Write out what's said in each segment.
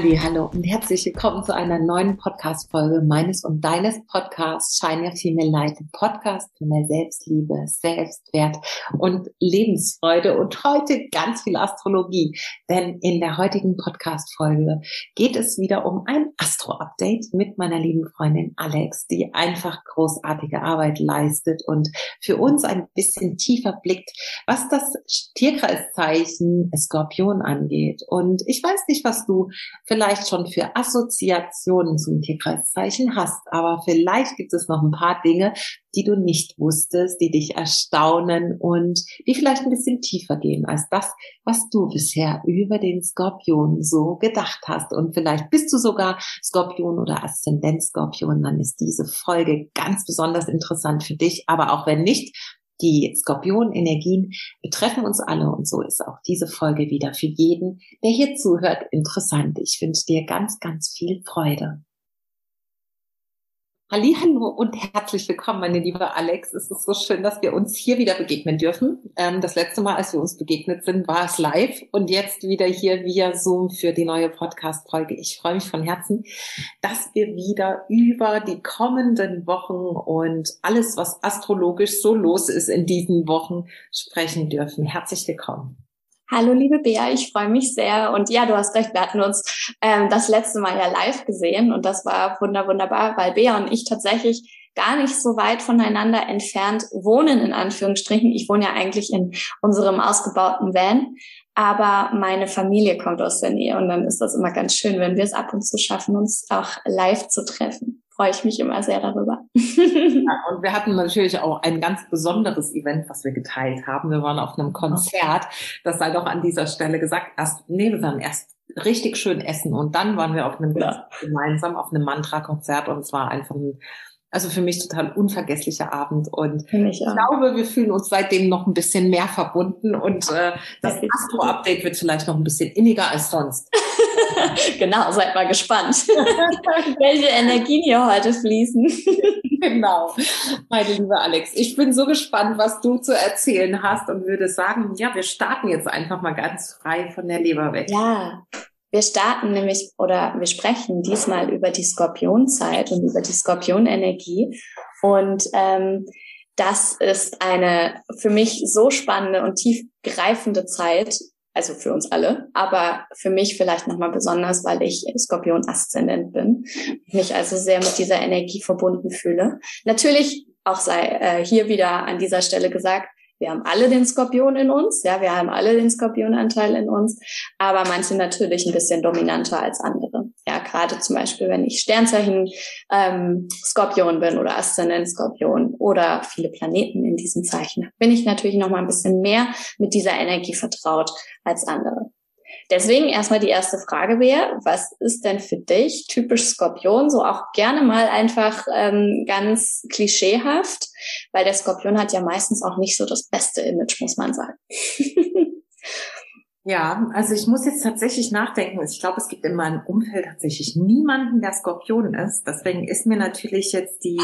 Hallo und herzlich willkommen zu einer neuen Podcast-Folge meines und deines Podcasts Shine Your Female Light, Podcast für mehr Selbstliebe, Selbstwert und Lebensfreude und heute ganz viel Astrologie, denn in der heutigen Podcast-Folge geht es wieder um ein Astro-Update mit meiner lieben Freundin Alex, die einfach großartige Arbeit leistet und für uns ein bisschen tiefer blickt, was das Tierkreiszeichen Skorpion angeht. Und ich weiß nicht, was du vielleicht schon für Assoziationen zum Tierkreiszeichen hast, aber vielleicht gibt es noch ein paar Dinge, die du nicht wusstest, die dich erstaunen und die vielleicht ein bisschen tiefer gehen als das, was du bisher über den Skorpion so gedacht hast. Und vielleicht bist du sogar Skorpion oder Aszendent-Skorpion, dann ist diese Folge ganz besonders interessant für dich. Aber auch wenn nicht, die Skorpion-Energien betreffen uns alle und so ist auch diese Folge wieder für jeden, der hier zuhört, interessant. Ich wünsche dir ganz, ganz viel Freude. Hallo und herzlich willkommen, meine liebe Alex. Es ist so schön, dass wir uns hier wieder begegnen dürfen. Ähm, das letzte Mal, als wir uns begegnet sind, war es live und jetzt wieder hier via Zoom für die neue Podcast-Folge. Ich freue mich von Herzen, dass wir wieder über die kommenden Wochen und alles, was astrologisch so los ist in diesen Wochen, sprechen dürfen. Herzlich willkommen. Hallo liebe Bea, ich freue mich sehr. Und ja, du hast recht, wir hatten uns ähm, das letzte Mal ja live gesehen und das war wunder wunderbar, weil Bea und ich tatsächlich gar nicht so weit voneinander entfernt wohnen, in Anführungsstrichen. Ich wohne ja eigentlich in unserem ausgebauten Van, aber meine Familie kommt aus der Nähe und dann ist das immer ganz schön, wenn wir es ab und zu schaffen, uns auch live zu treffen freue ich mich immer sehr darüber. Ja, und wir hatten natürlich auch ein ganz besonderes Event, was wir geteilt haben. Wir waren auf einem Konzert. Das sei doch an dieser Stelle gesagt. Erst, nee, wir waren erst richtig schön essen und dann waren wir auf einem ja. gemeinsam auf einem Mantra-Konzert und es war einfach ein also für mich total unvergesslicher Abend und ich, ich glaube, wir fühlen uns seitdem noch ein bisschen mehr verbunden und äh, das Astro-Update wird vielleicht noch ein bisschen inniger als sonst. genau, seid mal gespannt, welche Energien hier heute fließen. genau, meine liebe Alex. Ich bin so gespannt, was du zu erzählen hast und würde sagen, ja, wir starten jetzt einfach mal ganz frei von der Leber weg. Ja, wir starten nämlich oder wir sprechen diesmal über die Skorpionzeit und über die Skorpionenergie. Und ähm, das ist eine für mich so spannende und tiefgreifende Zeit, also für uns alle, aber für mich vielleicht nochmal besonders, weil ich Skorpion-Aszendent bin, mich also sehr mit dieser Energie verbunden fühle. Natürlich auch sei äh, hier wieder an dieser Stelle gesagt, wir haben alle den Skorpion in uns, ja, wir haben alle den Skorpionanteil in uns, aber manche natürlich ein bisschen dominanter als andere. Gerade zum Beispiel, wenn ich Sternzeichen ähm, Skorpion bin oder Aszendent Skorpion oder viele Planeten in diesem Zeichen, bin ich natürlich noch mal ein bisschen mehr mit dieser Energie vertraut als andere. Deswegen erstmal die erste Frage wäre, was ist denn für dich typisch Skorpion? So auch gerne mal einfach ähm, ganz klischeehaft, weil der Skorpion hat ja meistens auch nicht so das beste Image, muss man sagen. Ja, also ich muss jetzt tatsächlich nachdenken. Ich glaube, es gibt in meinem Umfeld tatsächlich niemanden, der Skorpion ist. Deswegen ist mir natürlich jetzt die,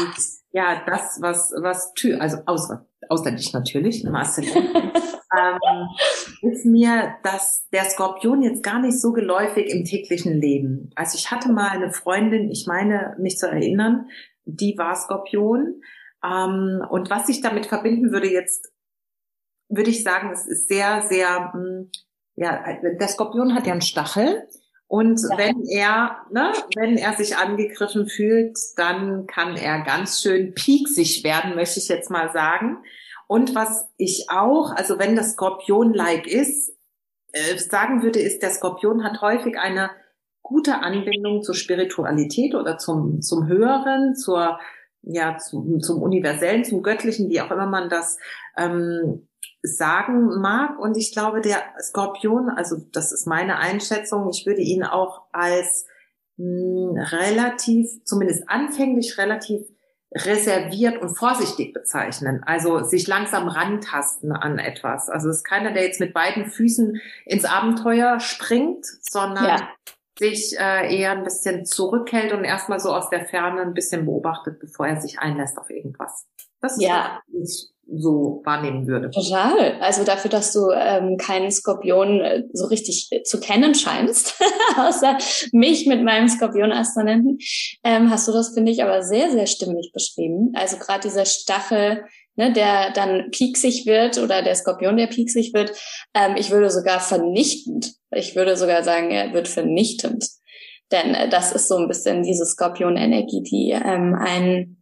ja, das, was, was, also aus, ausländisch natürlich, im ähm, ist mir dass der Skorpion jetzt gar nicht so geläufig im täglichen Leben. Also ich hatte mal eine Freundin, ich meine, mich zu erinnern, die war Skorpion. Ähm, und was ich damit verbinden würde jetzt, würde ich sagen, es ist sehr, sehr, hm, ja, der Skorpion hat ja einen Stachel. Und ja. wenn er, ne, wenn er sich angegriffen fühlt, dann kann er ganz schön pieksig werden, möchte ich jetzt mal sagen. Und was ich auch, also wenn das Skorpion-like ist, äh, sagen würde, ist, der Skorpion hat häufig eine gute Anbindung zur Spiritualität oder zum, zum Höheren, zur, ja, zum, zum Universellen, zum Göttlichen, wie auch immer man das ähm, sagen mag. Und ich glaube, der Skorpion, also das ist meine Einschätzung, ich würde ihn auch als mh, hm, relativ, zumindest anfänglich relativ reserviert und vorsichtig bezeichnen. Also sich langsam rantasten an etwas. Also es ist keiner, der jetzt mit beiden Füßen ins Abenteuer springt, sondern ja. sich äh, eher ein bisschen zurückhält und erstmal so aus der Ferne ein bisschen beobachtet, bevor er sich einlässt auf irgendwas. Das ja. So wahrnehmen würde. Total. Also dafür, dass du ähm, keinen Skorpion äh, so richtig äh, zu kennen scheinst, außer mich mit meinem Skorpion-Aszendenten, ähm, hast du das, finde ich, aber sehr, sehr stimmig beschrieben. Also gerade dieser Stachel, ne, der dann pieksig wird oder der Skorpion, der pieksig wird, ähm, ich würde sogar vernichtend, ich würde sogar sagen, er wird vernichtend. Denn äh, das ist so ein bisschen diese Skorpion-Energie, die ähm, einen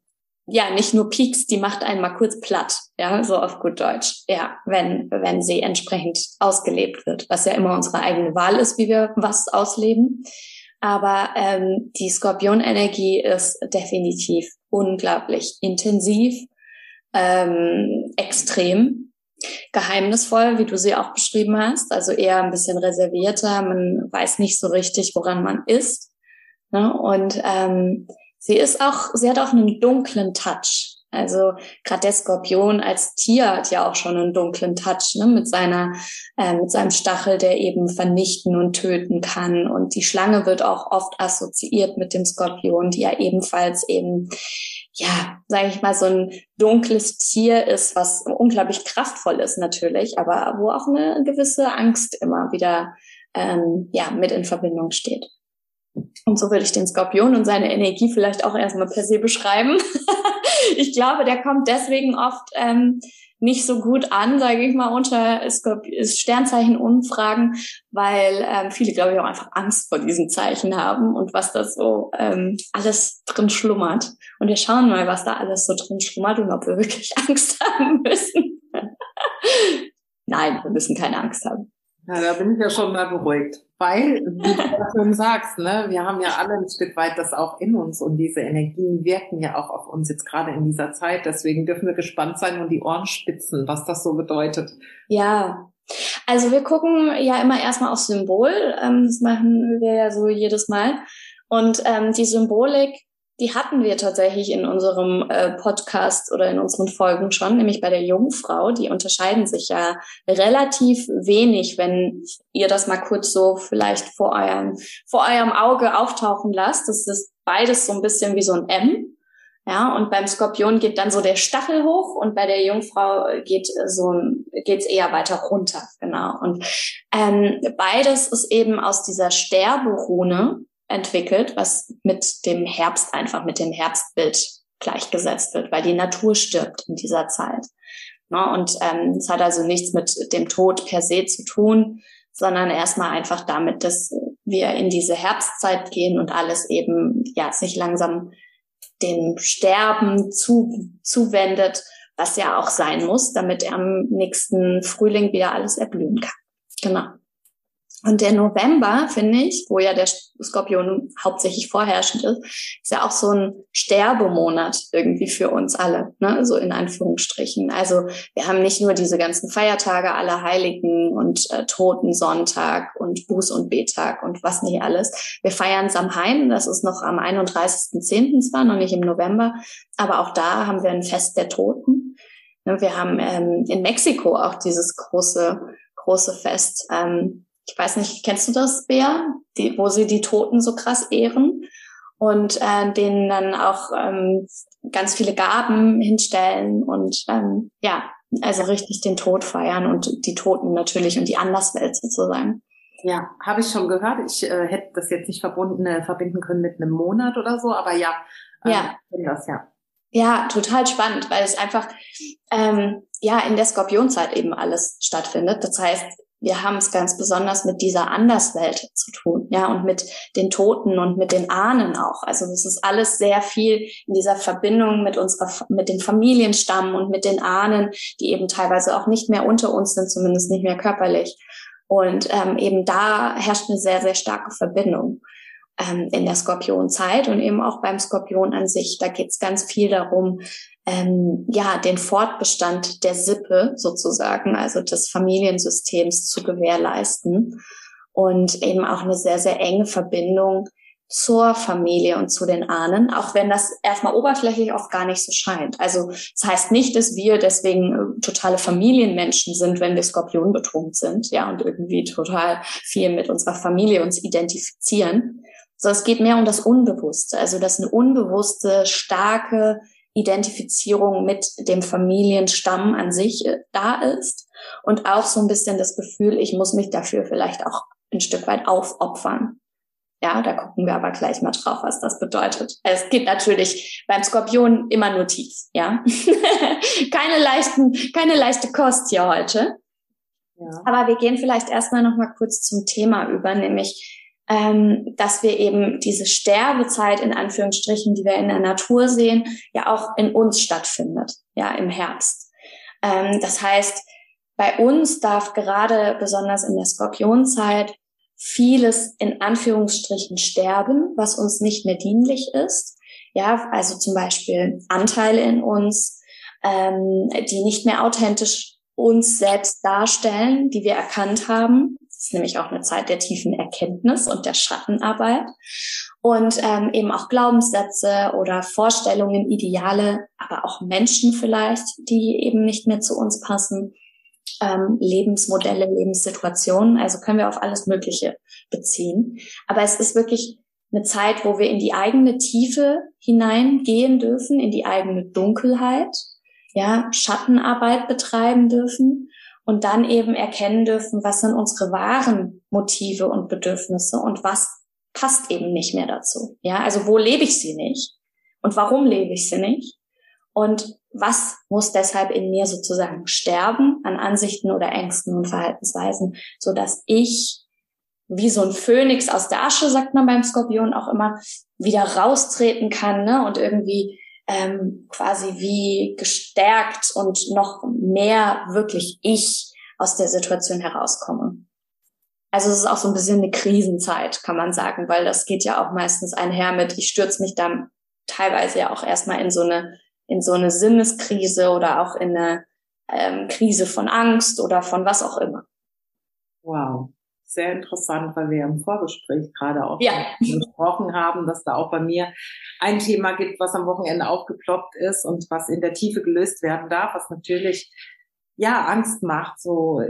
ja, nicht nur Peaks, die macht einen mal kurz platt, ja, so auf gut Deutsch, ja, wenn, wenn sie entsprechend ausgelebt wird, was ja immer unsere eigene Wahl ist, wie wir was ausleben. Aber ähm, die Skorpionenergie ist definitiv unglaublich intensiv, ähm, extrem, geheimnisvoll, wie du sie auch beschrieben hast, also eher ein bisschen reservierter, man weiß nicht so richtig, woran man ist. Ne? Und ähm, Sie ist auch, sie hat auch einen dunklen Touch. Also gerade der Skorpion als Tier hat ja auch schon einen dunklen Touch ne, mit seiner, äh, mit seinem Stachel, der eben vernichten und töten kann. Und die Schlange wird auch oft assoziiert mit dem Skorpion, die ja ebenfalls eben, ja, sage ich mal, so ein dunkles Tier ist, was unglaublich kraftvoll ist natürlich, aber wo auch eine gewisse Angst immer wieder ähm, ja mit in Verbindung steht. Und so würde ich den Skorpion und seine Energie vielleicht auch erstmal per se beschreiben. ich glaube, der kommt deswegen oft ähm, nicht so gut an, sage ich mal, unter Sternzeichen-Umfragen, weil ähm, viele, glaube ich, auch einfach Angst vor diesen Zeichen haben und was da so ähm, alles drin schlummert. Und wir schauen mal, was da alles so drin schlummert und ob wir wirklich Angst haben müssen. Nein, wir müssen keine Angst haben. Ja, da bin ich ja schon mal beruhigt. Weil, wie du schon sagst, ne, wir haben ja alle ein Stück weit das auch in uns und diese Energien wirken ja auch auf uns jetzt gerade in dieser Zeit. Deswegen dürfen wir gespannt sein und die Ohren spitzen, was das so bedeutet. Ja. Also wir gucken ja immer erstmal aufs Symbol. Ähm, das machen wir ja so jedes Mal. Und ähm, die Symbolik die hatten wir tatsächlich in unserem äh, Podcast oder in unseren Folgen schon, nämlich bei der Jungfrau. Die unterscheiden sich ja relativ wenig, wenn ihr das mal kurz so vielleicht vor eurem, vor eurem Auge auftauchen lasst. Das ist beides so ein bisschen wie so ein M. Ja, und beim Skorpion geht dann so der Stachel hoch und bei der Jungfrau geht so ein, geht's eher weiter runter, genau. Und ähm, beides ist eben aus dieser Sterberune entwickelt, was mit dem Herbst einfach, mit dem Herbstbild gleichgesetzt wird, weil die Natur stirbt in dieser Zeit. Ne? Und ähm, es hat also nichts mit dem Tod per se zu tun, sondern erstmal einfach damit, dass wir in diese Herbstzeit gehen und alles eben ja sich langsam dem Sterben zu, zuwendet, was ja auch sein muss, damit am nächsten Frühling wieder alles erblühen kann. Genau. Und der November, finde ich, wo ja der Skorpion hauptsächlich vorherrschend ist, ist ja auch so ein Sterbemonat irgendwie für uns alle, ne? so in Anführungsstrichen. Also wir haben nicht nur diese ganzen Feiertage, aller Heiligen und äh, Totensonntag und Buß- und Betag und was nicht alles. Wir feiern Samhain, das ist noch am 31.10. zwar, noch nicht im November, aber auch da haben wir ein Fest der Toten. Ne? Wir haben ähm, in Mexiko auch dieses große, große Fest. Ähm, ich weiß nicht, kennst du das, Bea? Die, wo sie die Toten so krass ehren und äh, denen dann auch ähm, ganz viele Gaben hinstellen und ähm, ja, also richtig den Tod feiern und die Toten natürlich und die Anderswelt sozusagen. Ja, habe ich schon gehört. Ich äh, hätte das jetzt nicht verbunden, äh, verbinden können mit einem Monat oder so, aber ja, äh, ja. das ja. Ja, total spannend, weil es einfach ähm, ja in der Skorpionzeit eben alles stattfindet. Das heißt, wir haben es ganz besonders mit dieser Anderswelt zu tun, ja, und mit den Toten und mit den Ahnen auch. Also es ist alles sehr viel in dieser Verbindung mit unserer, mit dem Familienstamm und mit den Ahnen, die eben teilweise auch nicht mehr unter uns sind, zumindest nicht mehr körperlich. Und ähm, eben da herrscht eine sehr, sehr starke Verbindung ähm, in der Skorpionzeit und eben auch beim Skorpion an sich. Da geht es ganz viel darum, ähm, ja, den Fortbestand der Sippe sozusagen, also des Familiensystems zu gewährleisten und eben auch eine sehr, sehr enge Verbindung zur Familie und zu den Ahnen, auch wenn das erstmal oberflächlich oft gar nicht so scheint. Also das heißt nicht, dass wir deswegen äh, totale Familienmenschen sind, wenn wir Skorpion betont sind, ja, und irgendwie total viel mit unserer Familie uns identifizieren. So, es geht mehr um das Unbewusste, also dass eine unbewusste, starke Identifizierung mit dem Familienstamm an sich äh, da ist und auch so ein bisschen das Gefühl, ich muss mich dafür vielleicht auch ein Stück weit aufopfern. Ja, da gucken wir aber gleich mal drauf, was das bedeutet. Es geht natürlich beim Skorpion immer nur tief, ja. keine leichten, keine leichte Kost hier heute. Ja. Aber wir gehen vielleicht erstmal noch mal kurz zum Thema über, nämlich ähm, dass wir eben diese Sterbezeit in Anführungsstrichen, die wir in der Natur sehen, ja auch in uns stattfindet, ja im Herbst. Ähm, das heißt, bei uns darf gerade besonders in der Skorpionzeit vieles in Anführungsstrichen sterben, was uns nicht mehr dienlich ist. Ja, also zum Beispiel Anteile in uns, ähm, die nicht mehr authentisch uns selbst darstellen, die wir erkannt haben. Das ist nämlich auch eine Zeit der tiefen Erkenntnis und der Schattenarbeit. Und ähm, eben auch Glaubenssätze oder Vorstellungen, Ideale, aber auch Menschen vielleicht, die eben nicht mehr zu uns passen ähm, Lebensmodelle, Lebenssituationen. Also können wir auf alles Mögliche beziehen. Aber es ist wirklich eine Zeit, wo wir in die eigene Tiefe hineingehen dürfen, in die eigene Dunkelheit, ja, Schattenarbeit betreiben dürfen und dann eben erkennen dürfen, was sind unsere wahren Motive und Bedürfnisse und was passt eben nicht mehr dazu. Ja, also wo lebe ich sie nicht und warum lebe ich sie nicht und was muss deshalb in mir sozusagen sterben an Ansichten oder Ängsten und Verhaltensweisen, so dass ich wie so ein Phönix aus der Asche, sagt man beim Skorpion auch immer, wieder raustreten kann ne? und irgendwie ähm, quasi wie gestärkt und noch mehr wirklich ich aus der Situation herauskomme. Also es ist auch so ein bisschen eine Krisenzeit, kann man sagen, weil das geht ja auch meistens einher mit, ich stürze mich dann teilweise ja auch erstmal in so eine in so eine Sinneskrise oder auch in eine ähm, Krise von Angst oder von was auch immer. Wow, sehr interessant, weil wir ja im Vorgespräch gerade auch ja. gesprochen haben, dass da auch bei mir ein Thema gibt, was am Wochenende aufgeploppt ist und was in der Tiefe gelöst werden darf, was natürlich ja Angst macht, so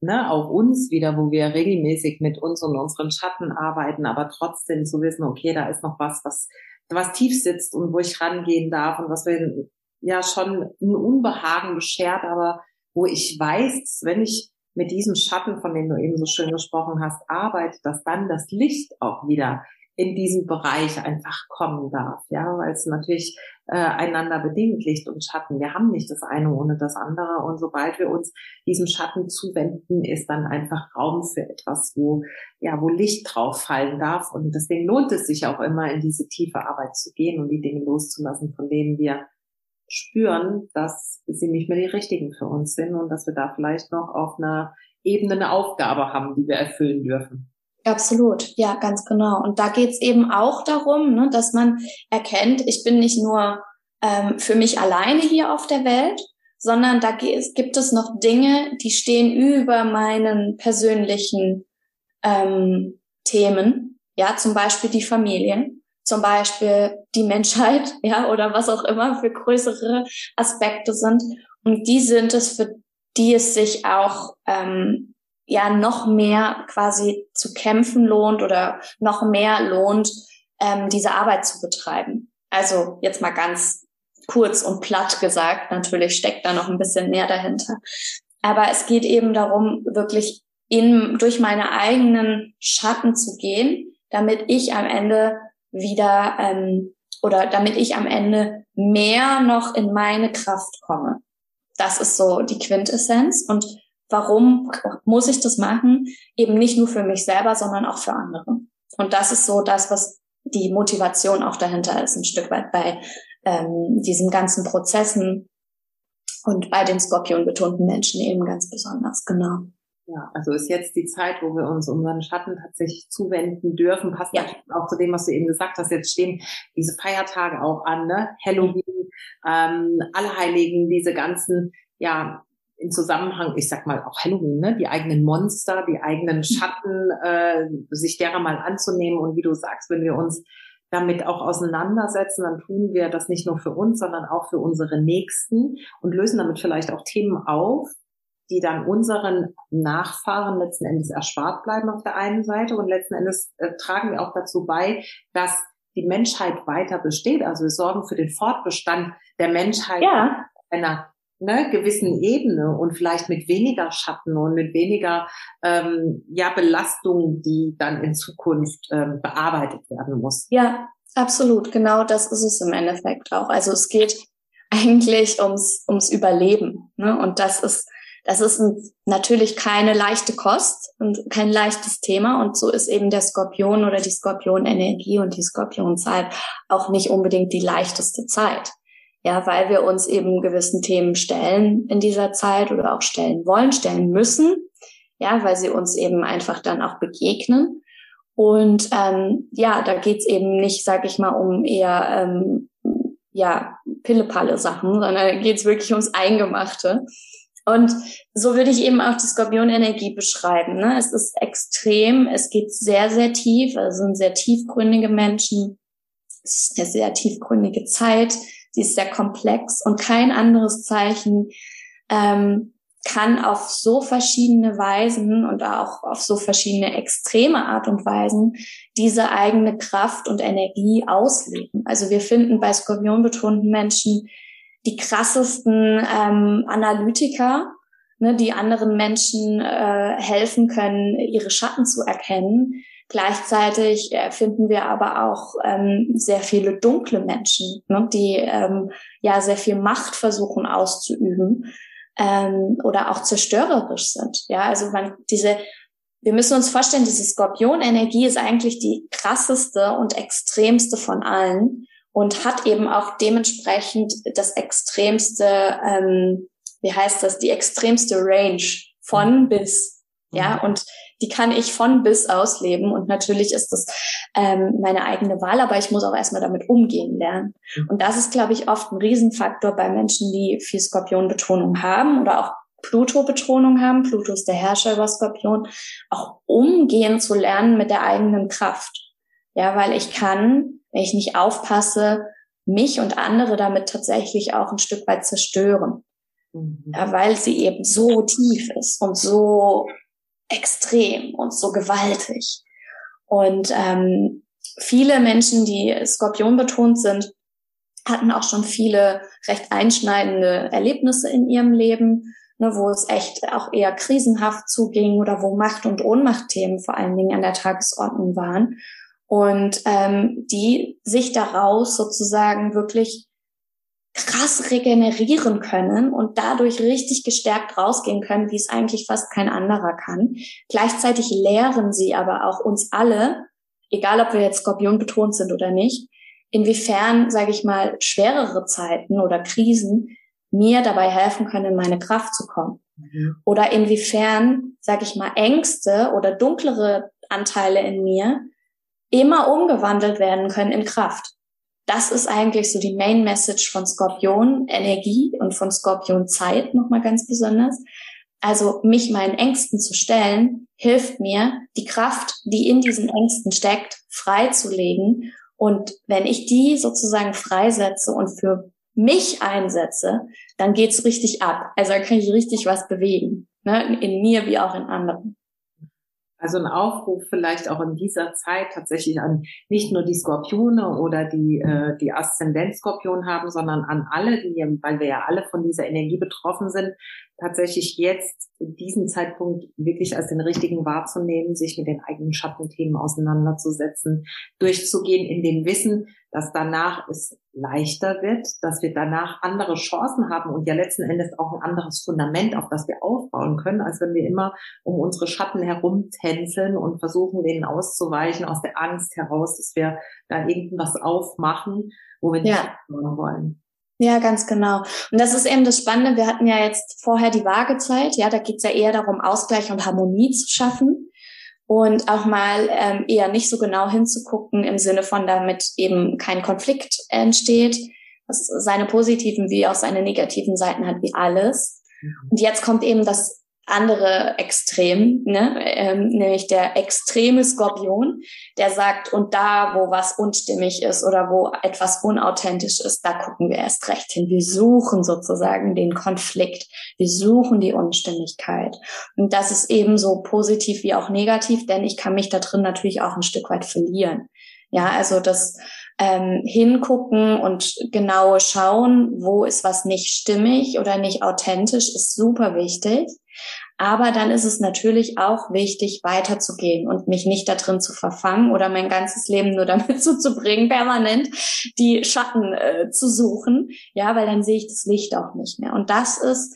ne, auch uns wieder, wo wir regelmäßig mit uns und unseren Schatten arbeiten, aber trotzdem zu wissen, okay, da ist noch was, was was tief sitzt und wo ich rangehen darf und was mir ja schon ein Unbehagen beschert, aber wo ich weiß, wenn ich mit diesem Schatten, von dem du eben so schön gesprochen hast, arbeite, dass dann das Licht auch wieder in diesem Bereich einfach kommen darf, ja, weil es natürlich äh, einander bedingt Licht und Schatten. Wir haben nicht das eine ohne das andere und sobald wir uns diesem Schatten zuwenden, ist dann einfach Raum für etwas, wo ja, wo Licht drauf fallen darf und deswegen lohnt es sich auch immer in diese tiefe Arbeit zu gehen und die Dinge loszulassen, von denen wir spüren, dass sie nicht mehr die richtigen für uns sind und dass wir da vielleicht noch auf einer Ebene eine Aufgabe haben, die wir erfüllen dürfen. Absolut, ja, ganz genau. Und da geht's eben auch darum, ne, dass man erkennt, ich bin nicht nur ähm, für mich alleine hier auf der Welt, sondern da gibt es noch Dinge, die stehen über meinen persönlichen ähm, Themen. Ja, zum Beispiel die Familie, zum Beispiel die Menschheit, ja, oder was auch immer für größere Aspekte sind. Und die sind es, für die es sich auch ähm, ja noch mehr quasi zu kämpfen lohnt oder noch mehr lohnt, ähm, diese Arbeit zu betreiben. Also jetzt mal ganz kurz und platt gesagt, natürlich steckt da noch ein bisschen mehr dahinter. Aber es geht eben darum, wirklich in, durch meine eigenen Schatten zu gehen, damit ich am Ende wieder ähm, oder damit ich am Ende mehr noch in meine Kraft komme. Das ist so die Quintessenz. Und warum muss ich das machen? Eben nicht nur für mich selber, sondern auch für andere. Und das ist so das, was die Motivation auch dahinter ist, ein Stück weit bei ähm, diesen ganzen Prozessen und bei den Skorpion betonten Menschen eben ganz besonders, genau. Ja, also ist jetzt die Zeit, wo wir uns unseren Schatten tatsächlich zuwenden dürfen. Passt ja. auch zu dem, was du eben gesagt hast. Jetzt stehen diese Feiertage auch an, ne? Halloween, ähm, Allerheiligen, diese ganzen, ja, im Zusammenhang, ich sag mal auch Halloween, ne, die eigenen Monster, die eigenen mhm. Schatten, äh, sich derer mal anzunehmen und wie du sagst, wenn wir uns damit auch auseinandersetzen, dann tun wir das nicht nur für uns, sondern auch für unsere Nächsten und lösen damit vielleicht auch Themen auf, die dann unseren Nachfahren letzten Endes erspart bleiben auf der einen Seite und letzten Endes äh, tragen wir auch dazu bei, dass die Menschheit weiter besteht. Also wir sorgen für den Fortbestand der Menschheit ja. einer ne, gewissen Ebene und vielleicht mit weniger Schatten und mit weniger ähm, ja, Belastung, die dann in Zukunft ähm, bearbeitet werden muss. Ja, absolut. Genau das ist es im Endeffekt auch. Also es geht eigentlich ums, ums Überleben. Ne? Und das ist, das ist natürlich keine leichte Kost und kein leichtes Thema. Und so ist eben der Skorpion oder die Skorpionenergie und die Skorpionzeit auch nicht unbedingt die leichteste Zeit. Ja, weil wir uns eben gewissen Themen stellen in dieser Zeit oder auch stellen wollen, stellen müssen. Ja, weil sie uns eben einfach dann auch begegnen. Und ähm, ja, da geht's eben nicht, sag ich mal, um eher ähm, ja, Pillepalle Sachen, sondern geht's wirklich ums Eingemachte. Und so würde ich eben auch die Skorpionenergie beschreiben. Ne? Es ist extrem, es geht sehr, sehr tief, also sind sehr tiefgründige Menschen. Es ist eine sehr tiefgründige Zeit. Sie ist sehr komplex und kein anderes Zeichen ähm, kann auf so verschiedene Weisen und auch auf so verschiedene extreme Art und Weisen diese eigene Kraft und Energie ausleben. Also wir finden bei skorpionbetonten Menschen die krassesten ähm, Analytiker, ne, die anderen Menschen äh, helfen können, ihre Schatten zu erkennen. Gleichzeitig äh, finden wir aber auch ähm, sehr viele dunkle Menschen, ne, die ähm, ja sehr viel Macht versuchen auszuüben ähm, oder auch zerstörerisch sind. Ja, also man diese wir müssen uns vorstellen, diese Skorpionenergie ist eigentlich die krasseste und extremste von allen und hat eben auch dementsprechend das extremste, ähm, wie heißt das, die extremste Range von bis. Ja, mhm. und die kann ich von bis ausleben. Und natürlich ist das ähm, meine eigene Wahl, aber ich muss auch erstmal damit umgehen lernen. Mhm. Und das ist, glaube ich, oft ein Riesenfaktor bei Menschen, die viel Skorpionbetonung haben oder auch Pluto-Betonung haben. Pluto ist der Herrscher über Skorpion. Auch umgehen zu lernen mit der eigenen Kraft. Ja, weil ich kann, wenn ich nicht aufpasse, mich und andere damit tatsächlich auch ein Stück weit zerstören. Mhm. Ja, weil sie eben so tief ist und so extrem und so gewaltig. Und ähm, viele Menschen, die Skorpion betont sind, hatten auch schon viele recht einschneidende Erlebnisse in ihrem Leben, ne, wo es echt auch eher krisenhaft zuging oder wo Macht- und Ohnmachtthemen vor allen Dingen an der Tagesordnung waren. Und ähm, die sich daraus sozusagen wirklich krass regenerieren können und dadurch richtig gestärkt rausgehen können, wie es eigentlich fast kein anderer kann. Gleichzeitig lehren sie aber auch uns alle, egal ob wir jetzt Skorpion betont sind oder nicht, inwiefern, sage ich mal, schwerere Zeiten oder Krisen mir dabei helfen können, in meine Kraft zu kommen. Mhm. Oder inwiefern, sage ich mal, Ängste oder dunklere Anteile in mir immer umgewandelt werden können in Kraft das ist eigentlich so die Main Message von Skorpion Energie und von Skorpion Zeit nochmal ganz besonders. Also mich meinen Ängsten zu stellen, hilft mir, die Kraft, die in diesen Ängsten steckt, freizulegen. Und wenn ich die sozusagen freisetze und für mich einsetze, dann geht's richtig ab. Also da kann ich richtig was bewegen. Ne? In mir wie auch in anderen. Also ein Aufruf vielleicht auch in dieser Zeit tatsächlich an nicht nur die Skorpione oder die, äh, die Aszendent-Skorpion haben, sondern an alle, die, weil wir ja alle von dieser Energie betroffen sind, tatsächlich jetzt diesen Zeitpunkt wirklich als den richtigen wahrzunehmen, sich mit den eigenen Schattenthemen auseinanderzusetzen, durchzugehen in dem Wissen, dass danach es leichter wird, dass wir danach andere Chancen haben und ja letzten Endes auch ein anderes Fundament, auf das wir aufbauen können, als wenn wir immer um unsere Schatten herumtänzeln und versuchen, denen auszuweichen aus der Angst heraus, dass wir da irgendwas aufmachen, wo wir nicht ja. wollen. Ja, ganz genau. Und das ist eben das Spannende. Wir hatten ja jetzt vorher die Waagezeit. Ja, da geht es ja eher darum, Ausgleich und Harmonie zu schaffen und auch mal ähm, eher nicht so genau hinzugucken im Sinne von, damit eben kein Konflikt entsteht, was seine positiven wie auch seine negativen Seiten hat, wie alles. Mhm. Und jetzt kommt eben das andere Extrem, ne? ähm, nämlich der extreme Skorpion, der sagt, und da, wo was unstimmig ist oder wo etwas unauthentisch ist, da gucken wir erst recht hin. Wir suchen sozusagen den Konflikt, wir suchen die Unstimmigkeit. Und das ist ebenso positiv wie auch negativ, denn ich kann mich da drin natürlich auch ein Stück weit verlieren. Ja, also das ähm, hingucken und genau schauen, wo ist was nicht stimmig oder nicht authentisch, ist super wichtig. Aber dann ist es natürlich auch wichtig, weiterzugehen und mich nicht da drin zu verfangen oder mein ganzes Leben nur damit zuzubringen, permanent die Schatten äh, zu suchen. Ja, weil dann sehe ich das Licht auch nicht mehr. Und das ist,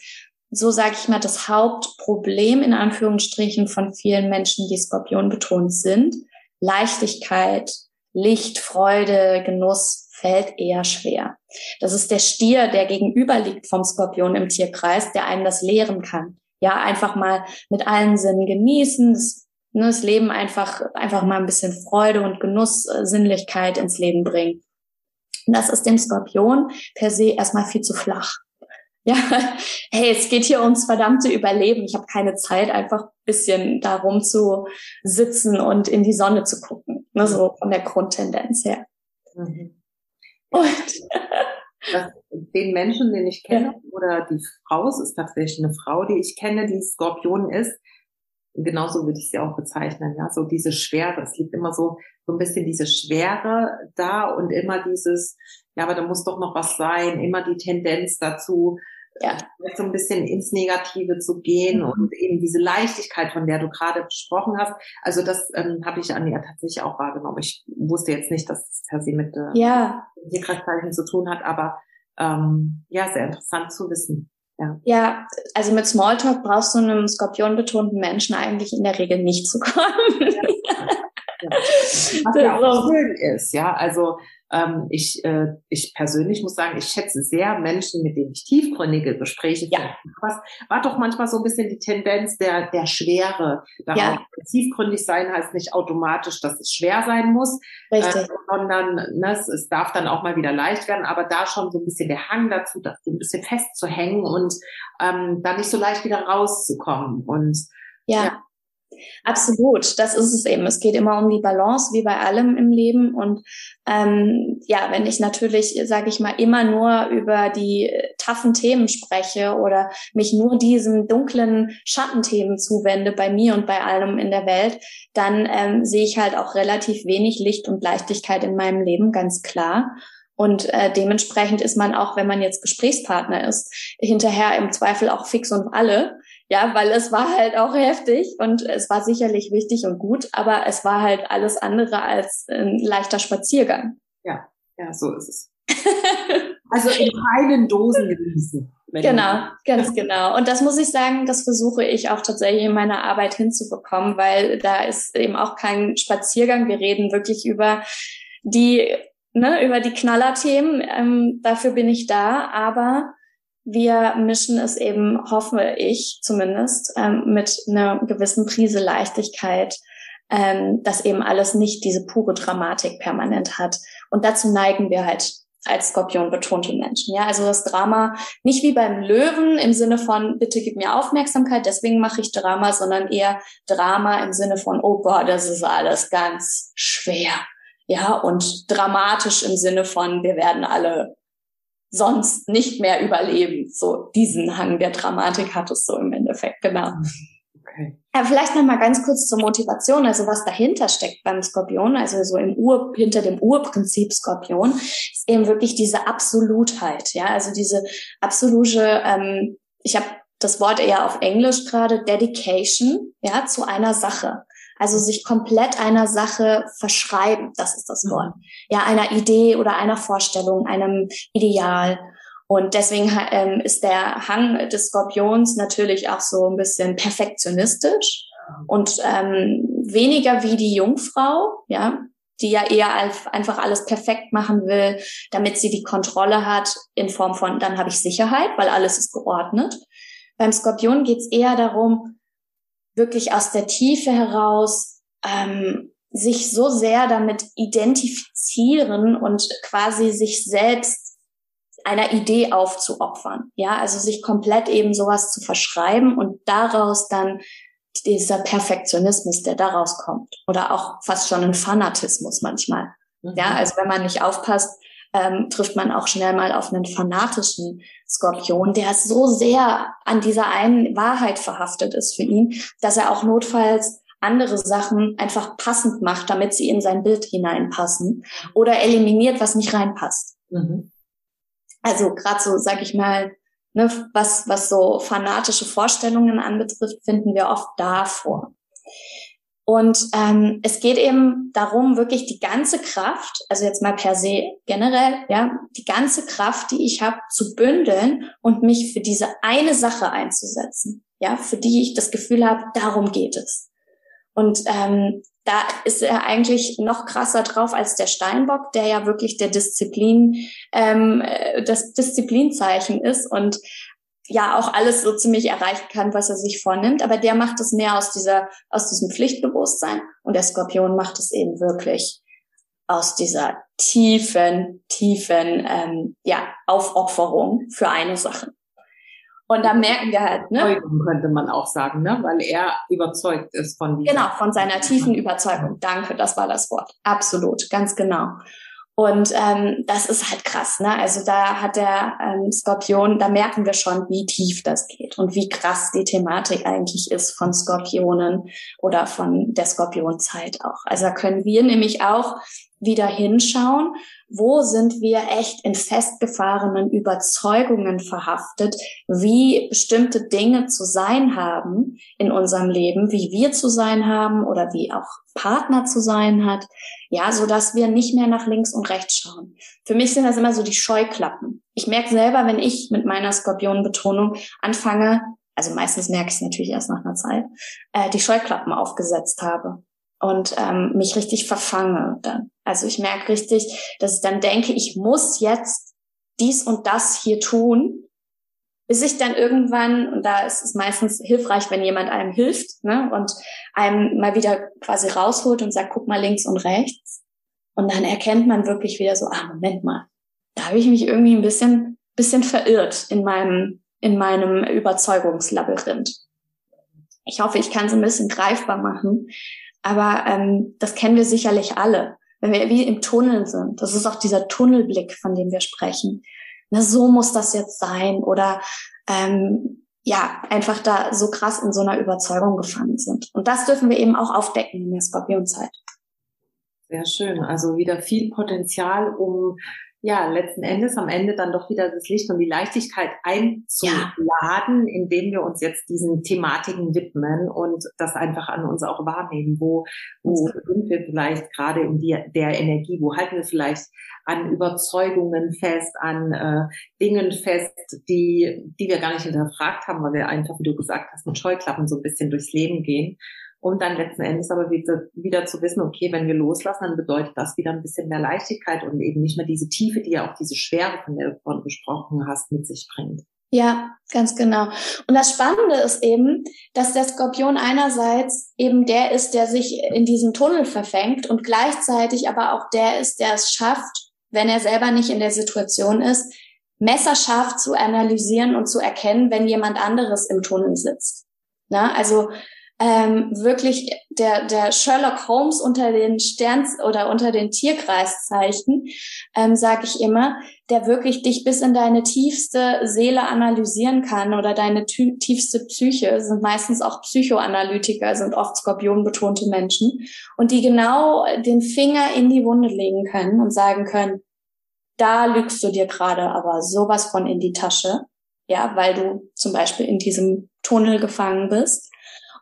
so sage ich mal, das Hauptproblem in Anführungsstrichen von vielen Menschen, die Skorpion betont sind. Leichtigkeit, Licht, Freude, Genuss fällt eher schwer. Das ist der Stier, der gegenüber liegt vom Skorpion im Tierkreis, der einem das lehren kann ja, einfach mal mit allen Sinnen genießen, das, ne, das Leben einfach, einfach mal ein bisschen Freude und Genuss, äh, Sinnlichkeit ins Leben bringen. Und das ist dem Skorpion per se erstmal viel zu flach. Ja, hey, es geht hier ums verdammte Überleben. Ich habe keine Zeit, einfach bisschen darum zu sitzen und in die Sonne zu gucken. Ne, so von der Grundtendenz her. Mhm. Und das, den Menschen, den ich kenne, oder die Frau, es ist tatsächlich eine Frau, die ich kenne, die Skorpion ist, genauso würde ich sie auch bezeichnen, ja, so diese Schwere, es liegt immer so, so ein bisschen diese Schwere da und immer dieses, ja, aber da muss doch noch was sein, immer die Tendenz dazu, ja. so ein bisschen ins Negative zu gehen mhm. und eben diese Leichtigkeit, von der du gerade gesprochen hast. Also das ähm, habe ich an ihr tatsächlich auch wahrgenommen. Ich wusste jetzt nicht, dass es per se mit äh, ja. Tierkreiszeichen zu tun hat, aber ähm, ja, sehr interessant zu wissen. Ja. ja, also mit Smalltalk brauchst du einem skorpionbetonten Menschen eigentlich in der Regel nicht zu kommen. Ja. Was ja auch schön ist, ja. Also ähm, ich, äh, ich persönlich muss sagen, ich schätze sehr Menschen, mit denen ich tiefgründige Gespräche ja. Was war doch manchmal so ein bisschen die Tendenz der, der Schwere. Darauf, ja. Tiefgründig sein heißt nicht automatisch, dass es schwer sein muss, Richtig. Äh, sondern ne, es, es darf dann auch mal wieder leicht werden, aber da schon so ein bisschen der Hang dazu, das ein bisschen festzuhängen und ähm, da nicht so leicht wieder rauszukommen. Und ja. ja Absolut, das ist es eben. Es geht immer um die Balance, wie bei allem im Leben. Und ähm, ja, wenn ich natürlich, sage ich mal, immer nur über die taffen Themen spreche oder mich nur diesen dunklen Schattenthemen zuwende bei mir und bei allem in der Welt, dann ähm, sehe ich halt auch relativ wenig Licht und Leichtigkeit in meinem Leben, ganz klar. Und äh, dementsprechend ist man auch, wenn man jetzt Gesprächspartner ist, hinterher im Zweifel auch fix und alle, ja, weil es war halt auch heftig und es war sicherlich wichtig und gut, aber es war halt alles andere als ein leichter Spaziergang. Ja, ja, so ist es. also in keinen Dosen genießen. Genau, ganz genau. Und das muss ich sagen, das versuche ich auch tatsächlich in meiner Arbeit hinzubekommen, weil da ist eben auch kein Spaziergang. Wir reden wirklich über die, ne, über die Knallerthemen. Ähm, dafür bin ich da, aber wir mischen es eben, hoffe ich zumindest, ähm, mit einer gewissen Prise Leichtigkeit, ähm, dass eben alles nicht diese pure Dramatik permanent hat. Und dazu neigen wir halt als Skorpion betonte Menschen. Ja, also das Drama nicht wie beim Löwen im Sinne von bitte gib mir Aufmerksamkeit, deswegen mache ich Drama, sondern eher Drama im Sinne von oh Gott, das ist alles ganz schwer. Ja, und dramatisch im Sinne von wir werden alle sonst nicht mehr überleben. So diesen Hang der Dramatik hat es so im Endeffekt, genau. Okay. Ja, vielleicht noch mal ganz kurz zur Motivation, also was dahinter steckt beim Skorpion, also so im Ur, hinter dem Urprinzip Skorpion, ist eben wirklich diese Absolutheit, ja, also diese absolute, ähm, ich habe das Wort eher auf Englisch gerade, Dedication, ja, zu einer Sache. Also sich komplett einer Sache verschreiben, das ist das Wort. Mhm. Ja, einer Idee oder einer Vorstellung, einem Ideal. Und deswegen ähm, ist der Hang des Skorpions natürlich auch so ein bisschen perfektionistisch und ähm, weniger wie die Jungfrau, ja, die ja eher einfach alles perfekt machen will, damit sie die Kontrolle hat in Form von, dann habe ich Sicherheit, weil alles ist geordnet. Beim Skorpion geht es eher darum, wirklich aus der Tiefe heraus ähm, sich so sehr damit identifizieren und quasi sich selbst einer Idee aufzuopfern. Ja, also sich komplett eben sowas zu verschreiben und daraus dann dieser Perfektionismus, der daraus kommt. Oder auch fast schon ein Fanatismus manchmal. Mhm. Ja, also wenn man nicht aufpasst, ähm, trifft man auch schnell mal auf einen fanatischen Skorpion, der so sehr an dieser einen Wahrheit verhaftet ist für ihn, dass er auch notfalls andere Sachen einfach passend macht, damit sie in sein Bild hineinpassen oder eliminiert, was nicht reinpasst. Mhm. Also gerade so, sag ich mal, ne, was, was so fanatische Vorstellungen anbetrifft, finden wir oft davor. Und ähm, es geht eben darum, wirklich die ganze Kraft, also jetzt mal per se generell, ja, die ganze Kraft, die ich habe, zu bündeln und mich für diese eine Sache einzusetzen, ja, für die ich das Gefühl habe, darum geht es. Und ähm, da ist er eigentlich noch krasser drauf als der Steinbock, der ja wirklich der Disziplin, ähm, das Disziplinzeichen ist und ja auch alles so ziemlich erreichen kann, was er sich vornimmt. Aber der macht es mehr aus dieser, aus diesem Pflichtbewusstsein und der Skorpion macht es eben wirklich aus dieser tiefen, tiefen, ähm, ja, Aufopferung für eine Sache. Und da merken wir halt, ne? Überzeugung könnte man auch sagen, ne? Weil er überzeugt ist von dieser. Genau, von seiner tiefen Überzeugung. Danke, das war das Wort. Absolut, ganz genau. Und ähm, das ist halt krass, ne? Also da hat der ähm, Skorpion, da merken wir schon, wie tief das geht und wie krass die Thematik eigentlich ist von Skorpionen oder von der Skorpionzeit auch. Also da können wir nämlich auch wieder hinschauen, wo sind wir echt in festgefahrenen Überzeugungen verhaftet, wie bestimmte Dinge zu sein haben in unserem Leben, wie wir zu sein haben oder wie auch Partner zu sein hat, ja, so dass wir nicht mehr nach links und rechts schauen. Für mich sind das immer so die Scheuklappen. Ich merke selber, wenn ich mit meiner Skorpionenbetonung anfange, also meistens merke ich es natürlich erst nach einer Zeit, äh, die Scheuklappen aufgesetzt habe und ähm, mich richtig verfange dann. Also ich merke richtig, dass ich dann denke, ich muss jetzt dies und das hier tun, bis ich dann irgendwann, und da ist es meistens hilfreich, wenn jemand einem hilft ne, und einem mal wieder quasi rausholt und sagt, guck mal links und rechts. Und dann erkennt man wirklich wieder so, ah, Moment mal, da habe ich mich irgendwie ein bisschen, bisschen verirrt in meinem, in meinem Überzeugungslabyrinth. Ich hoffe, ich kann es ein bisschen greifbar machen, aber ähm, das kennen wir sicherlich alle, wenn wir wie im Tunnel sind. Das ist auch dieser Tunnelblick, von dem wir sprechen. Na, so muss das jetzt sein. Oder ähm, ja, einfach da so krass in so einer Überzeugung gefangen sind. Und das dürfen wir eben auch aufdecken in der Skorpionzeit. Sehr schön. Also wieder viel Potenzial, um ja, letzten Endes am Ende dann doch wieder das Licht und die Leichtigkeit einzuladen, ja. indem wir uns jetzt diesen Thematiken widmen und das einfach an uns auch wahrnehmen. Wo, wo sind wir vielleicht gerade in die, der Energie? Wo halten wir vielleicht an Überzeugungen fest, an äh, Dingen fest, die, die wir gar nicht hinterfragt haben, weil wir einfach, wie du gesagt hast, mit Scheuklappen so ein bisschen durchs Leben gehen und dann letzten Endes aber wieder, wieder zu wissen, okay, wenn wir loslassen, dann bedeutet das wieder ein bisschen mehr Leichtigkeit und eben nicht mehr diese Tiefe, die ja auch diese Schwere, von der du vorhin gesprochen hast, mit sich bringt. Ja, ganz genau. Und das Spannende ist eben, dass der Skorpion einerseits eben der ist, der sich in diesem Tunnel verfängt und gleichzeitig aber auch der ist, der es schafft, wenn er selber nicht in der Situation ist, messerscharf zu analysieren und zu erkennen, wenn jemand anderes im Tunnel sitzt. Na, also ähm, wirklich der, der Sherlock Holmes unter den Sterns oder unter den Tierkreiszeichen, ähm, sage ich immer, der wirklich dich bis in deine tiefste Seele analysieren kann oder deine tiefste Psyche, sind meistens auch Psychoanalytiker, sind oft skorpionbetonte Menschen und die genau den Finger in die Wunde legen können und sagen können, da lügst du dir gerade aber sowas von in die Tasche, ja, weil du zum Beispiel in diesem Tunnel gefangen bist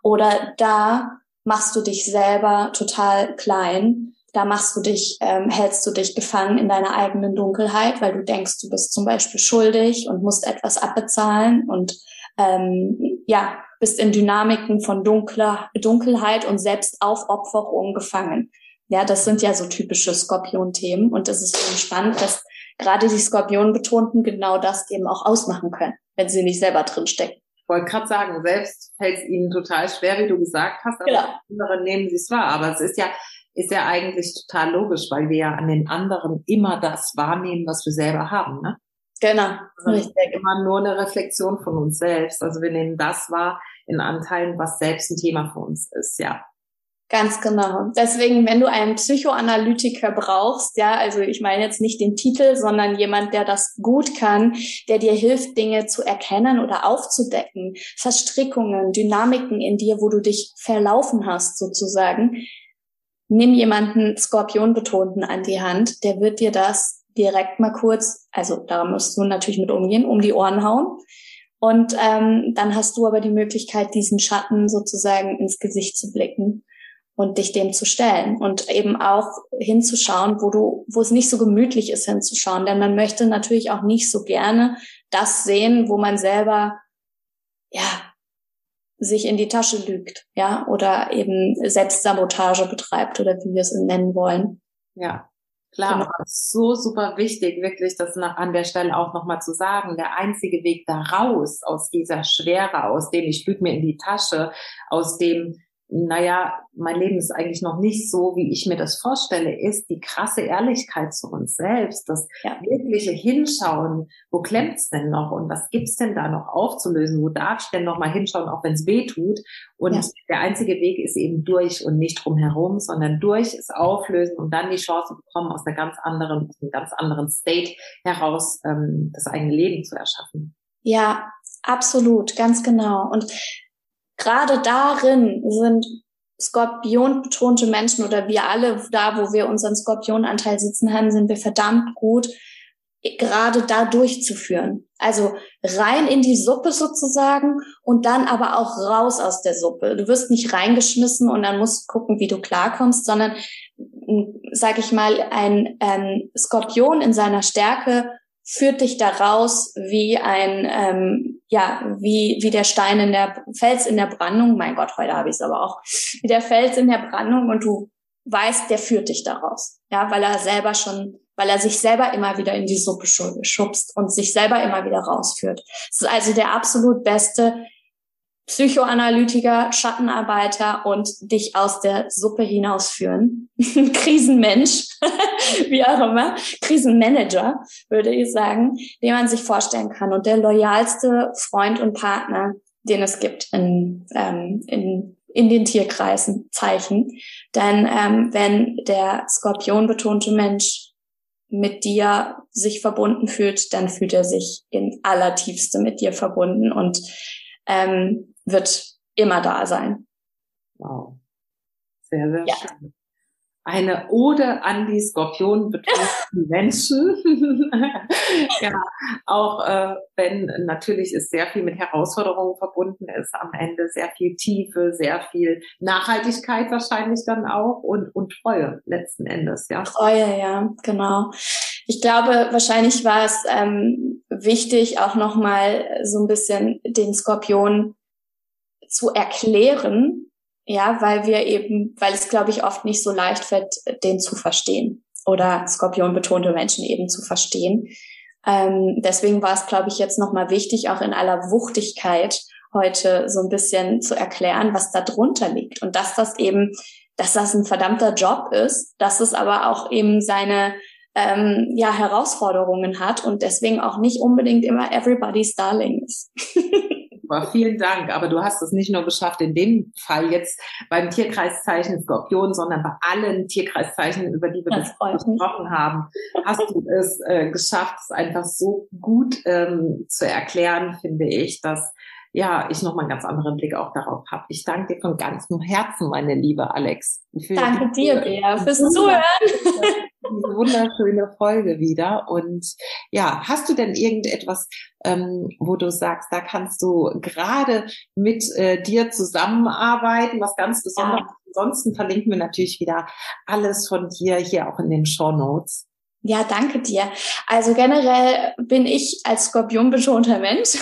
oder da machst du dich selber total klein. Da machst du dich, ähm, hältst du dich gefangen in deiner eigenen Dunkelheit, weil du denkst, du bist zum Beispiel schuldig und musst etwas abbezahlen und ähm, ja, bist in Dynamiken von dunkler Dunkelheit und Selbstaufopferung gefangen. Ja, das sind ja so typische Skorpion-Themen und es ist eben spannend, dass gerade die Skorpion-Betonten genau das eben auch ausmachen können, wenn sie nicht selber drinstecken wollte gerade sagen, selbst fällt es ihnen total schwer, wie du gesagt hast, aber ja. andere nehmen sie es wahr. Aber es ist ja, ist ja eigentlich total logisch, weil wir ja an den anderen immer das wahrnehmen, was wir selber haben, ne? Genau. Also ich denke immer nur eine Reflexion von uns selbst. Also wir nehmen das wahr in Anteilen, was selbst ein Thema für uns ist, ja. Ganz genau. Deswegen, wenn du einen Psychoanalytiker brauchst, ja, also ich meine jetzt nicht den Titel, sondern jemand, der das gut kann, der dir hilft, Dinge zu erkennen oder aufzudecken, Verstrickungen, Dynamiken in dir, wo du dich verlaufen hast, sozusagen. Nimm jemanden Skorpionbetonten an die Hand, der wird dir das direkt mal kurz, also da musst du natürlich mit umgehen, um die Ohren hauen. Und ähm, dann hast du aber die Möglichkeit, diesen Schatten sozusagen ins Gesicht zu blicken und dich dem zu stellen und eben auch hinzuschauen, wo du, wo es nicht so gemütlich ist hinzuschauen, denn man möchte natürlich auch nicht so gerne das sehen, wo man selber, ja, sich in die Tasche lügt, ja, oder eben Selbstsabotage betreibt oder wie wir es nennen wollen. Ja, klar. Genau. So super wichtig, wirklich das nach, an der Stelle auch nochmal zu sagen. Der einzige Weg da raus aus dieser Schwere, aus dem ich lüge mir in die Tasche, aus dem naja, mein Leben ist eigentlich noch nicht so, wie ich mir das vorstelle, ist die krasse Ehrlichkeit zu uns selbst, das ja. wirkliche Hinschauen, wo klemmt's denn noch und was gibt's denn da noch aufzulösen, wo darf ich denn noch mal hinschauen, auch wenn es weh tut. Und ja. der einzige Weg ist eben durch und nicht drumherum, sondern durch ist auflösen und dann die Chance bekommen, aus einer ganz anderen, aus einem ganz anderen State heraus ähm, das eigene Leben zu erschaffen. Ja, absolut, ganz genau. Und gerade darin sind Skorpion-betonte Menschen oder wir alle da, wo wir unseren Skorpionanteil sitzen haben, sind wir verdammt gut, gerade da durchzuführen. Also rein in die Suppe sozusagen und dann aber auch raus aus der Suppe. Du wirst nicht reingeschmissen und dann musst du gucken, wie du klarkommst, sondern, sag ich mal, ein ähm, Skorpion in seiner Stärke führt dich da raus wie ein, ähm, ja, wie, wie der Stein in der, Fels in der Brandung. Mein Gott, heute habe ich es aber auch. Wie der Fels in der Brandung und du weißt, der führt dich da raus. Ja, weil er selber schon, weil er sich selber immer wieder in die Suppe schubst und sich selber immer wieder rausführt. Es ist also der absolut beste Psychoanalytiker, Schattenarbeiter und dich aus der Suppe hinausführen. Krisenmensch, wie auch immer, Krisenmanager, würde ich sagen, den man sich vorstellen kann und der loyalste Freund und Partner, den es gibt in, ähm, in, in den Tierkreisen, Zeichen. Denn ähm, wenn der Skorpion betonte Mensch mit dir sich verbunden fühlt, dann fühlt er sich in allertiefste mit dir verbunden und ähm, wird immer da sein. Wow. Sehr, sehr ja. schön. Eine Ode an die Skorpion betonten Menschen. ja, auch äh, wenn natürlich es sehr viel mit Herausforderungen verbunden ist, am Ende sehr viel Tiefe, sehr viel Nachhaltigkeit wahrscheinlich dann auch und, und Treue letzten Endes, ja. Treue, ja, genau. Ich glaube, wahrscheinlich war es ähm, wichtig, auch nochmal so ein bisschen den Skorpion zu erklären, ja, weil wir eben, weil es, glaube ich, oft nicht so leicht fällt, den zu verstehen oder Skorpion betonte Menschen eben zu verstehen. Ähm, deswegen war es, glaube ich, jetzt nochmal wichtig, auch in aller Wuchtigkeit heute so ein bisschen zu erklären, was da drunter liegt und dass das eben, dass das ein verdammter Job ist, dass es aber auch eben seine ähm, ja, Herausforderungen hat und deswegen auch nicht unbedingt immer everybody's darling ist. Super, vielen Dank. Aber du hast es nicht nur geschafft, in dem Fall jetzt beim Tierkreiszeichen Skorpion, sondern bei allen Tierkreiszeichen, über die wir gesprochen haben, hast du es äh, geschafft, es einfach so gut ähm, zu erklären, finde ich, dass ja, ich nochmal einen ganz anderen Blick auch darauf habe. Ich danke dir von ganzem Herzen, meine liebe Alex. Danke dir, Bea, fürs Zuhören. Diese wunderschöne Folge wieder. Und ja, hast du denn irgendetwas, ähm, wo du sagst, da kannst du gerade mit äh, dir zusammenarbeiten, was ganz besonders. Ja. Ansonsten verlinken wir natürlich wieder alles von dir hier auch in den Show Notes. Ja, danke dir. Also generell bin ich als Skorpion betonter Mensch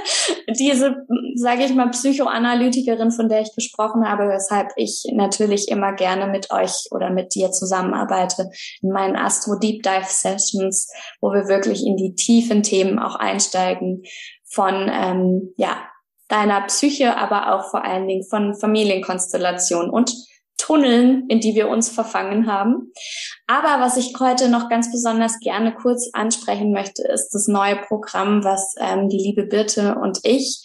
diese, sage ich mal, Psychoanalytikerin, von der ich gesprochen habe, weshalb ich natürlich immer gerne mit euch oder mit dir zusammenarbeite in meinen Astro Deep Dive Sessions, wo wir wirklich in die tiefen Themen auch einsteigen von ähm, ja deiner Psyche, aber auch vor allen Dingen von Familienkonstellation und Tunneln, in die wir uns verfangen haben. Aber was ich heute noch ganz besonders gerne kurz ansprechen möchte, ist das neue Programm, was ähm, die liebe Birte und ich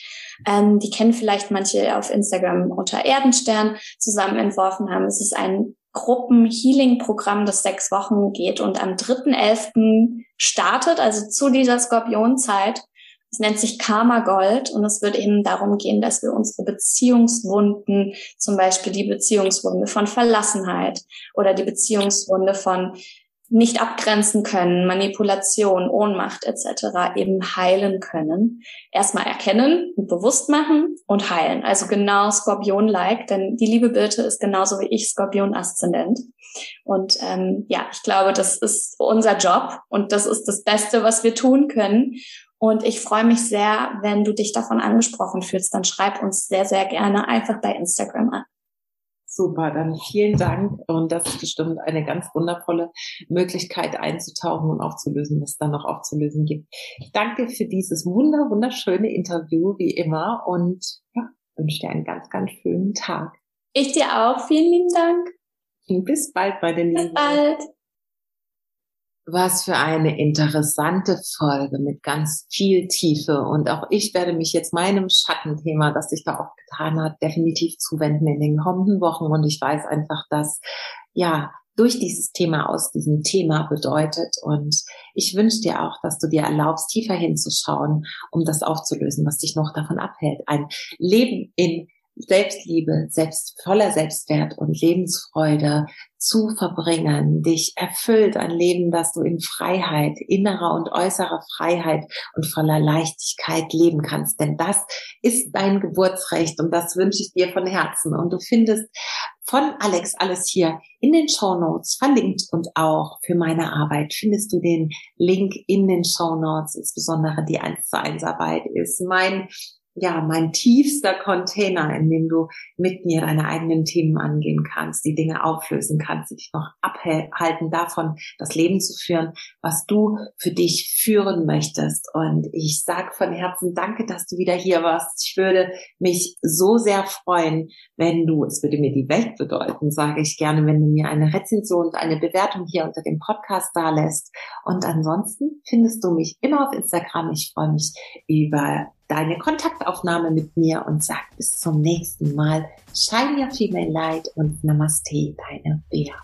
Ähm, die kennen vielleicht manche auf Instagram unter Erdenstern zusammen entworfen haben. Es ist ein Gruppen-Healing-Programm, das sechs Wochen geht und am 3.11. startet, also zu dieser Skorpionzeit. Es nennt sich Karma Gold und es wird eben darum gehen, dass wir unsere Beziehungswunden, zum Beispiel die Beziehungswunde von Verlassenheit oder die Beziehungswunde von nicht abgrenzen können, Manipulation, Ohnmacht etc. eben heilen können. Erstmal erkennen und bewusst machen und heilen. Also genau Skorpion-like, denn die liebe Birte ist genauso wie ich Skorpion-Aszendent. Und ähm, ja, ich glaube, das ist unser Job und das ist das Beste, was wir tun können. Und ich freue mich sehr, wenn du dich davon angesprochen fühlst. Dann schreib uns sehr, sehr gerne einfach bei Instagram an. Super, dann vielen Dank. Und das ist bestimmt eine ganz wundervolle Möglichkeit einzutauchen und aufzulösen, was es dann noch aufzulösen gibt. Ich danke für dieses wunder, wunderschöne Interview, wie immer. Und ja, wünsche dir einen ganz, ganz schönen Tag. Ich dir auch. Vielen lieben Dank. Und bis bald, meine Lieben. Bis bald. Was für eine interessante Folge mit ganz viel Tiefe. Und auch ich werde mich jetzt meinem Schattenthema, das sich da auch getan hat, definitiv zuwenden in den kommenden Wochen. Und ich weiß einfach, dass, ja, durch dieses Thema aus diesem Thema bedeutet. Und ich wünsche dir auch, dass du dir erlaubst, tiefer hinzuschauen, um das aufzulösen, was dich noch davon abhält. Ein Leben in Selbstliebe, selbst voller Selbstwert und Lebensfreude zu verbringen, dich erfüllt ein Leben, das du in Freiheit, innerer und äußerer Freiheit und voller Leichtigkeit leben kannst. Denn das ist dein Geburtsrecht und das wünsche ich dir von Herzen. Und du findest von Alex alles hier in den Show Notes verlinkt und auch für meine Arbeit findest du den Link in den Show Notes, insbesondere die 1 zu 1 Arbeit ist mein ja, mein tiefster Container, in dem du mit mir deine eigenen Themen angehen kannst, die Dinge auflösen kannst, die dich noch abhalten davon, das Leben zu führen, was du für dich führen möchtest. Und ich sage von Herzen danke, dass du wieder hier warst. Ich würde mich so sehr freuen, wenn du, es würde mir die Welt bedeuten, sage ich gerne, wenn du mir eine Rezension und eine Bewertung hier unter dem Podcast da lässt. Und ansonsten findest du mich immer auf Instagram. Ich freue mich über deine Kontaktaufnahme mit mir und sag bis zum nächsten Mal. Shine your female light und Namaste, deine Bea.